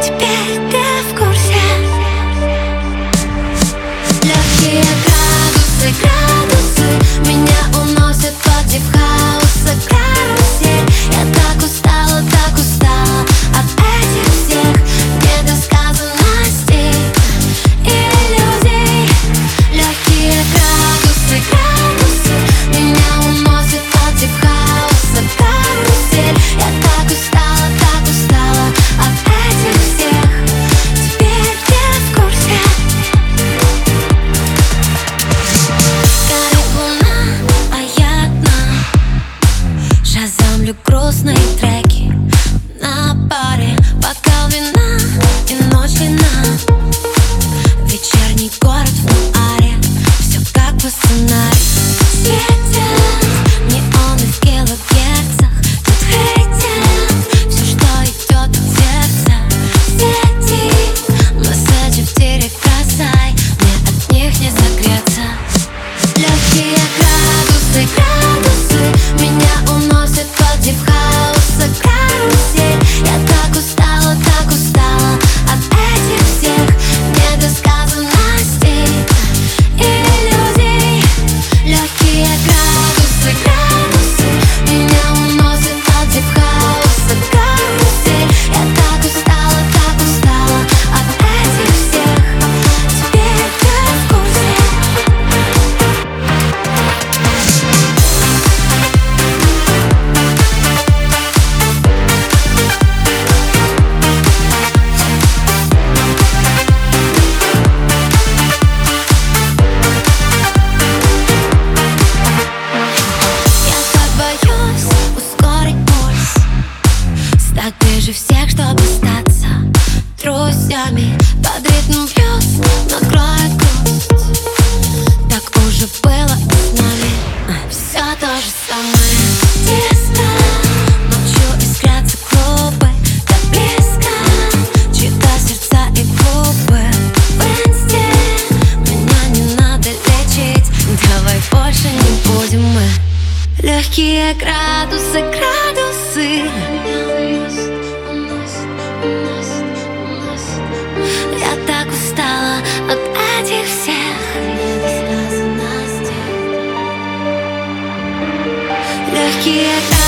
Теперь треки На паре бокал вина и ночь вина Вечерний город в аре, Все как по сценарию. ногами Под ритм звезд накроет грусть Так уже было и с нами. Все то же самое. Тесто Ночью искрятся клубы. Так близко Чьи-то сердца и губы. В инсте не надо лечить. Давай больше не будем мы. Легкие градусы, градусы. quieta.